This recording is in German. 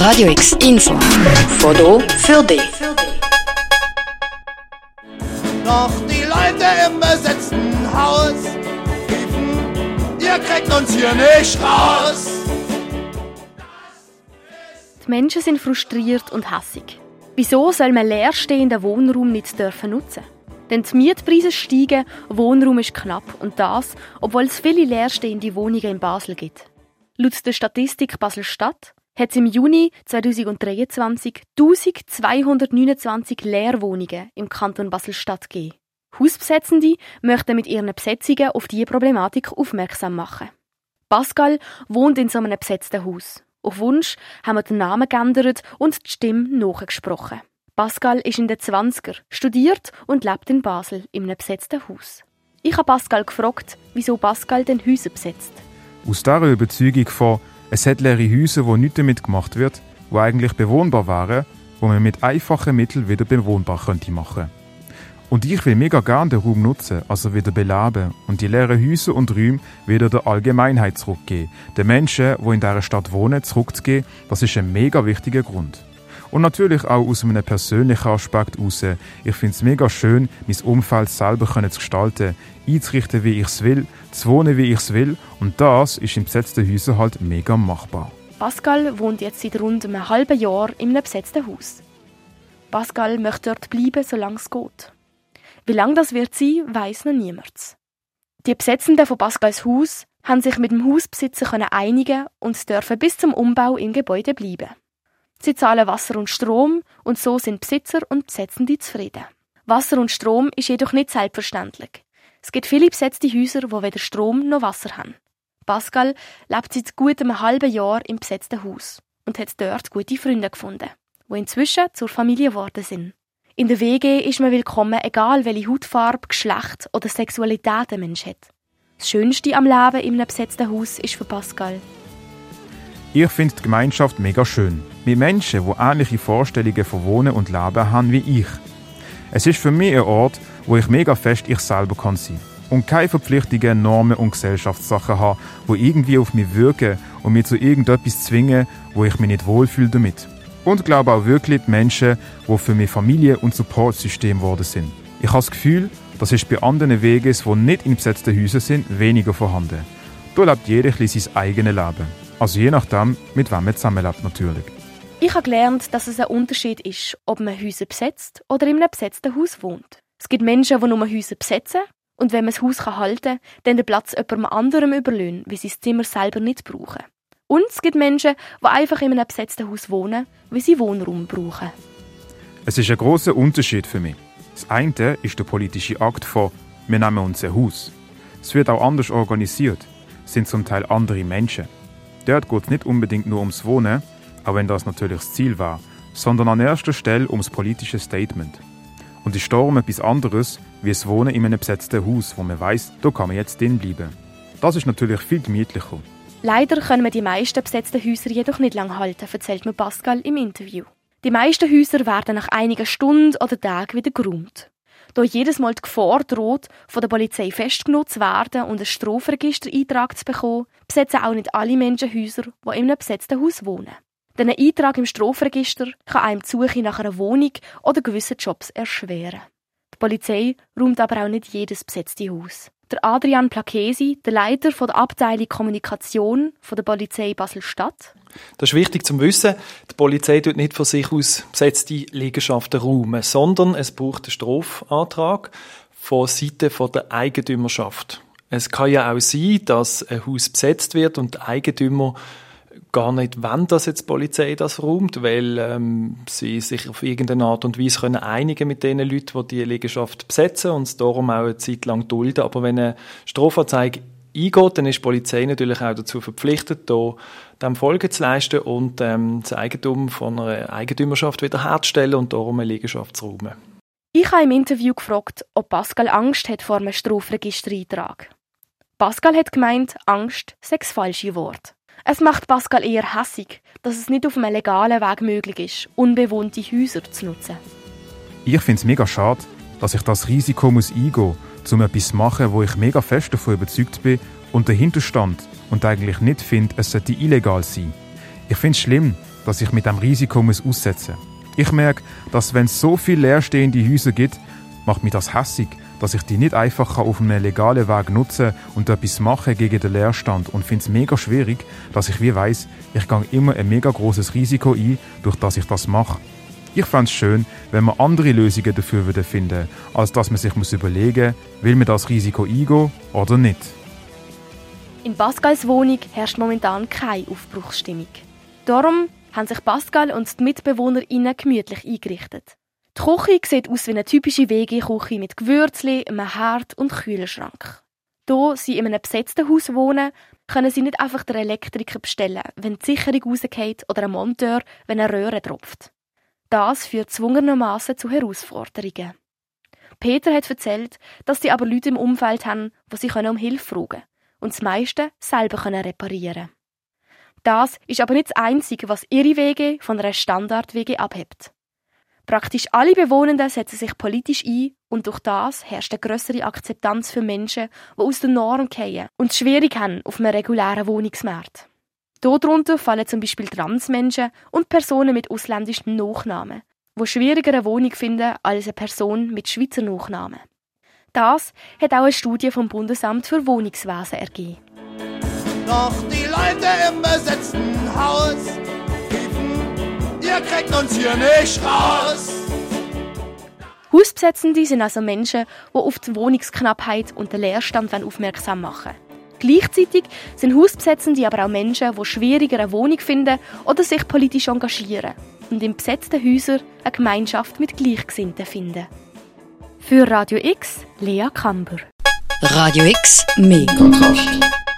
Radio X Info. Foto für dich. Doch die Leute im besetzten Haus riefen, ihr kriegt uns hier nicht raus. Die Menschen sind frustriert und hassig. Wieso soll man leerstehenden Wohnraum nicht dürfen nutzen? Denn die Mietpreise steigen, Wohnraum ist knapp und das, obwohl es viele leerstehende Wohnungen in Basel gibt. Laut der Statistik Basel-Stadt hat es im Juni 2023 1229 Leerwohnungen im Kanton Basel-Stadt gegeben. Hausbesetzende möchten mit ihren Besetzungen auf diese Problematik aufmerksam machen. Pascal wohnt in so einem besetzten Haus. Auf Wunsch haben wir den Namen geändert und die Stimme nachgesprochen. Pascal ist in den 20er, studiert und lebt in Basel in einem besetzten Haus. Ich habe Pascal gefragt, wieso Pascal den Häuser besetzt. Aus dieser Überzeugung von, es hat leere Häuser, wo nichts damit gemacht wird, wo eigentlich bewohnbar wären, wo man mit einfachen Mitteln wieder bewohnbar könnte machen. Und ich will mega gerne den Raum nutzen, also wieder beleben und die leeren Häuser und Räume wieder der Allgemeinheit zurückgeben. Den Menschen, die in dieser Stadt wohnen, zurückzugeben, das ist ein mega wichtiger Grund. Und natürlich auch aus einem persönlichen Aspekt heraus. Ich finde es mega schön, mein Umfeld selber zu gestalten, einzurichten, wie ich es will, zu wohnen, wie ich es will. Und das ist in besetzten Häusern halt mega machbar. Pascal wohnt jetzt seit rund einem halben Jahr in einem besetzten Haus. Pascal möchte dort bleiben, solange es geht. Wie lange das wird sein, weiß noch niemand. Die Besetzenden von Pascals Haus haben sich mit dem Hausbesitzer einigen und dürfen bis zum Umbau im Gebäude bleiben. Sie zahlen Wasser und Strom und so sind Besitzer und Besetzende zufrieden. Wasser und Strom ist jedoch nicht selbstverständlich. Es gibt viele besetzte Häuser, wo weder Strom noch Wasser haben. Pascal lebt seit gut einem halben Jahr im besetzten Haus und hat dort gute Freunde gefunden, wo inzwischen zur Familie geworden sind. In der WG ist man willkommen, egal welche Hautfarbe, Geschlecht oder Sexualität ein Mensch hat. Das Schönste am Leben in einem besetzten Haus ist für Pascal. Ich finde die Gemeinschaft mega schön. Mit Menschen, die ähnliche Vorstellungen von Wohnen und Leben haben wie ich. Es ist für mich ein Ort, wo ich mega fest ich selber kann sein und keine Verpflichtungen, Normen und Gesellschaftssachen habe, die irgendwie auf mich wirken und mich zu irgendetwas zwingen, wo ich mich nicht wohlfühle damit. Und glaube auch wirklich die Menschen, die für mich Familie und Supportsystem geworden sind. Ich habe das Gefühl, das ist bei anderen Wegen, die nicht in besetzten Häusern sind, weniger vorhanden. Da lebt jeder ein sein eigenes Leben. Also je nachdem, mit wem man zusammenlebt natürlich. Ich habe gelernt, dass es ein Unterschied ist, ob man Häuser besetzt oder in einem besetzten Haus wohnt. Es gibt Menschen, die nur Häuser besetzen und wenn man das Haus halten kann, dann den Platz jemandem anderem überlöhnen, weil sie das Zimmer selber nicht brauchen. Und es gibt Menschen, die einfach in einem besetzten Haus wohnen, weil sie Wohnraum brauchen. Es ist ein großer Unterschied für mich. Das eine ist der politische Akt von «Wir nehmen uns ein Haus». Es wird auch anders organisiert, es sind zum Teil andere Menschen. Dort geht es nicht unbedingt nur ums Wohnen, auch wenn das natürlich das Ziel war, sondern an erster Stelle ums politische Statement. Und ist darum etwas anderes, wie das Wohnen in einem besetzten Haus, wo man weiß, da kann man jetzt drin bleiben. Das ist natürlich viel gemütlicher. Leider können wir die meisten besetzten Häuser jedoch nicht lang halten, erzählt mir Pascal im Interview. Die meisten Häuser werden nach einigen Stunden oder Tagen wieder geräumt. Da jedes Mal die Gefahr droht, von der Polizei festgenommen zu werden und ein Strafregister-Eintrag zu bekommen, besetzen auch nicht alle Menschen Häuser, die in einem besetzten Haus wohnen. Denn ein Eintrag im Strafregister kann einem die Suche nach einer Wohnung oder gewissen Jobs erschweren. Die Polizei räumt aber auch nicht jedes besetzte Haus. Der Adrian Plakesi, der Leiter der Abteilung Kommunikation der Polizei Basel-Stadt. Das ist wichtig zu wissen. Die Polizei tut nicht von sich aus besetzte Liegenschaften räumen, sondern es braucht einen Strafantrag von Seite der Eigentümerschaft. Es kann ja auch sein, dass ein Haus besetzt wird und der Eigentümer gar nicht wollen, dass jetzt die Polizei das räumt, weil ähm, sie sich auf irgendeine Art und Weise können einigen mit den Leuten, die die Liegenschaft besetzen und es darum auch eine Zeit lang dulden. Aber wenn eine Strafanzeige eingeht, dann ist die Polizei natürlich auch dazu verpflichtet, da dem Folge zu leisten und ähm, das Eigentum von einer Eigentümerschaft wiederherzustellen und darum eine Liegenschaft zu räumen. Ich habe im Interview gefragt, ob Pascal Angst hat vor einem Strafregistereintrag. Pascal hat gemeint, Angst sei das falsche Wort. Es macht Pascal eher hässig, dass es nicht auf einem legalen Weg möglich ist, unbewohnte Häuser zu nutzen. Ich finde es mega schade, dass ich das Risiko muss eingehen muss, um etwas zu machen, wo ich mega fest davon überzeugt bin und dahinter stand und eigentlich nicht finde, es sollte illegal sein. Ich finde es schlimm, dass ich mit dem Risiko muss aussetzen muss. Ich merke, dass wenn es so viele leerstehende Häuser gibt, macht mich das hässig, dass ich die nicht einfach auf einem legalen Weg nutzen und etwas machen gegen den Leerstand und finde es mega schwierig, dass ich wie weiß, ich gehe immer ein mega großes Risiko ein, durch das ich das mache. Ich fände es schön, wenn man andere Lösungen dafür würde finden, als dass man sich muss überlegen, will man das Risiko eingehen oder nicht. In Pascals Wohnung herrscht momentan keine Aufbruchsstimmung. Darum haben sich Pascal und die MitbewohnerInnen gemütlich eingerichtet. Die Küche sieht aus wie eine typische WG-Küche mit Gewürzli, einem Herd und Kühlschrank. Da sie in einem besetzten Haus wohnen, können sie nicht einfach den Elektriker bestellen, wenn die Sicherung rausgeht oder ein Monteur, wenn eine Röhre tropft. Das führt zwungenermaßen zu Herausforderungen. Peter hat erzählt, dass sie aber Leute im Umfeld haben, die sie um Hilfe fragen können und das meiste selber reparieren können. Das ist aber nicht das Einzige, was ihre Wege von einer Standard-WG abhebt. Praktisch alle Bewohnenden setzen sich politisch ein und durch das herrscht eine größere Akzeptanz für Menschen, die aus der Norm fallen und es schwierig haben auf einem regulären Wohnungsmarkt. Darunter fallen zum Beispiel Transmenschen und Personen mit ausländischem Nachnamen, die schwieriger eine Wohnung finden als eine Person mit Schweizer Nachnamen. Das hat auch eine Studie vom Bundesamt für Wohnungswesen ergeben. Doch die Leute im besetzten Haus ihr kriegt uns hier nicht raus. Hausbesetzende sind also Menschen, die auf die Wohnungsknappheit und den Leerstand aufmerksam machen Gleichzeitig sind Hausbesetzende aber auch Menschen, die schwieriger eine Wohnung finden oder sich politisch engagieren und in besetzten Häusern eine Gemeinschaft mit Gleichgesinnten finden. Für Radio X, Lea Kamber. Radio X, mehr Kontrast.